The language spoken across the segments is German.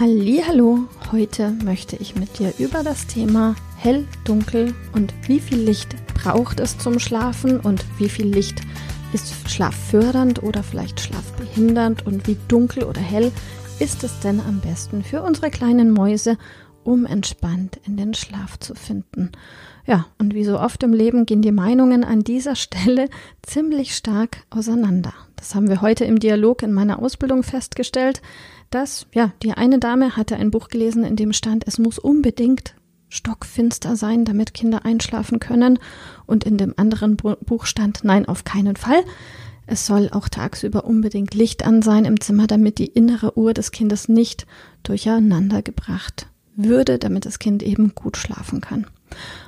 Hallo, heute möchte ich mit dir über das Thema hell, dunkel und wie viel Licht braucht es zum Schlafen und wie viel Licht ist schlaffördernd oder vielleicht schlafbehindernd und wie dunkel oder hell ist es denn am besten für unsere kleinen Mäuse, um entspannt in den Schlaf zu finden. Ja, und wie so oft im Leben gehen die Meinungen an dieser Stelle ziemlich stark auseinander. Das haben wir heute im Dialog in meiner Ausbildung festgestellt dass, ja, die eine Dame hatte ein Buch gelesen, in dem stand, es muss unbedingt stockfinster sein, damit Kinder einschlafen können. Und in dem anderen Buch stand, nein, auf keinen Fall. Es soll auch tagsüber unbedingt Licht an sein im Zimmer, damit die innere Uhr des Kindes nicht durcheinander gebracht würde, damit das Kind eben gut schlafen kann.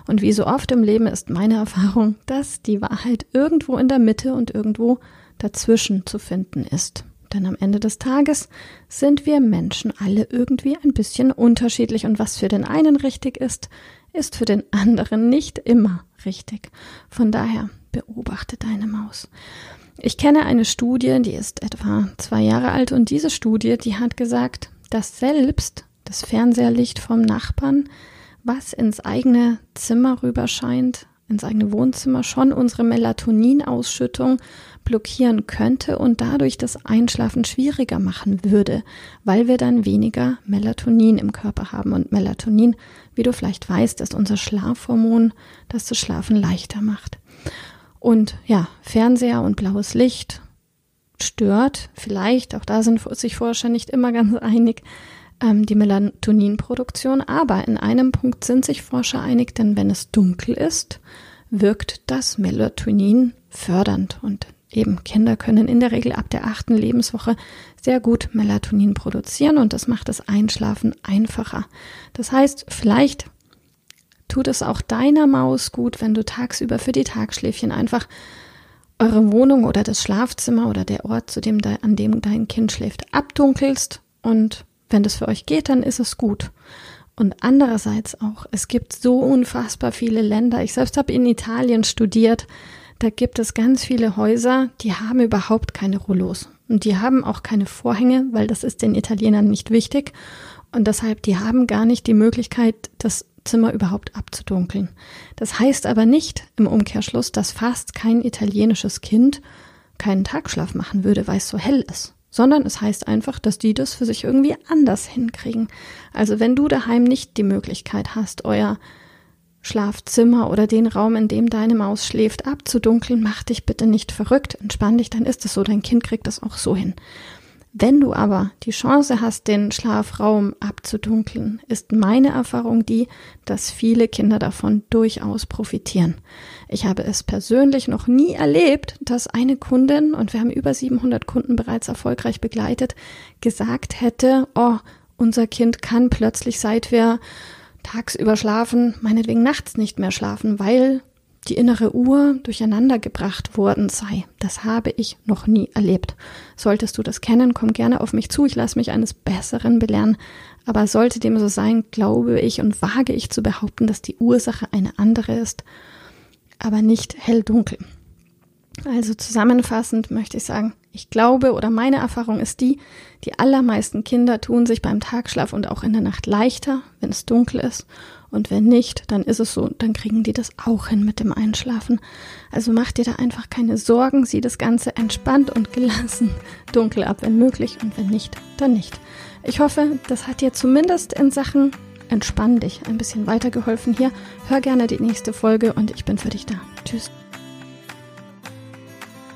Und wie so oft im Leben ist meine Erfahrung, dass die Wahrheit irgendwo in der Mitte und irgendwo dazwischen zu finden ist. Denn am Ende des Tages sind wir Menschen alle irgendwie ein bisschen unterschiedlich und was für den einen richtig ist, ist für den anderen nicht immer richtig. Von daher beobachte deine Maus. Ich kenne eine Studie, die ist etwa zwei Jahre alt und diese Studie, die hat gesagt, dass selbst das Fernseherlicht vom Nachbarn, was ins eigene Zimmer rüber scheint, ins eigene Wohnzimmer schon unsere Melatoninausschüttung blockieren könnte und dadurch das Einschlafen schwieriger machen würde, weil wir dann weniger Melatonin im Körper haben. Und Melatonin, wie du vielleicht weißt, ist unser Schlafhormon, das das Schlafen leichter macht. Und ja, Fernseher und blaues Licht stört vielleicht, auch da sind sich Forscher nicht immer ganz einig, ähm, die Melatoninproduktion. Aber in einem Punkt sind sich Forscher einig, denn wenn es dunkel ist, wirkt das Melatonin fördernd und Eben, Kinder können in der Regel ab der achten Lebenswoche sehr gut Melatonin produzieren und das macht das Einschlafen einfacher. Das heißt, vielleicht tut es auch deiner Maus gut, wenn du tagsüber für die Tagschläfchen einfach eure Wohnung oder das Schlafzimmer oder der Ort, zu dem de, an dem dein Kind schläft, abdunkelst und wenn das für euch geht, dann ist es gut. Und andererseits auch, es gibt so unfassbar viele Länder. Ich selbst habe in Italien studiert. Da gibt es ganz viele Häuser, die haben überhaupt keine Rollos. Und die haben auch keine Vorhänge, weil das ist den Italienern nicht wichtig. Und deshalb, die haben gar nicht die Möglichkeit, das Zimmer überhaupt abzudunkeln. Das heißt aber nicht im Umkehrschluss, dass fast kein italienisches Kind keinen Tagschlaf machen würde, weil es so hell ist. Sondern es heißt einfach, dass die das für sich irgendwie anders hinkriegen. Also wenn du daheim nicht die Möglichkeit hast, euer Schlafzimmer oder den Raum, in dem deine Maus schläft, abzudunkeln, mach dich bitte nicht verrückt, entspann dich, dann ist es so, dein Kind kriegt das auch so hin. Wenn du aber die Chance hast, den Schlafraum abzudunkeln, ist meine Erfahrung die, dass viele Kinder davon durchaus profitieren. Ich habe es persönlich noch nie erlebt, dass eine Kundin, und wir haben über 700 Kunden bereits erfolgreich begleitet, gesagt hätte, oh, unser Kind kann plötzlich, seit wir tagsüber schlafen, meinetwegen nachts nicht mehr schlafen, weil die innere Uhr durcheinander gebracht worden sei. Das habe ich noch nie erlebt. Solltest du das kennen, komm gerne auf mich zu. Ich lasse mich eines Besseren belehren. Aber sollte dem so sein, glaube ich und wage ich zu behaupten, dass die Ursache eine andere ist, aber nicht hell-dunkel. Also zusammenfassend möchte ich sagen, ich glaube oder meine Erfahrung ist die, die allermeisten Kinder tun sich beim Tagschlaf und auch in der Nacht leichter, wenn es dunkel ist. Und wenn nicht, dann ist es so, dann kriegen die das auch hin mit dem Einschlafen. Also mach dir da einfach keine Sorgen, sieh das Ganze entspannt und gelassen dunkel ab, wenn möglich, und wenn nicht, dann nicht. Ich hoffe, das hat dir zumindest in Sachen Entspann dich ein bisschen weitergeholfen hier. Hör gerne die nächste Folge und ich bin für dich da. Tschüss.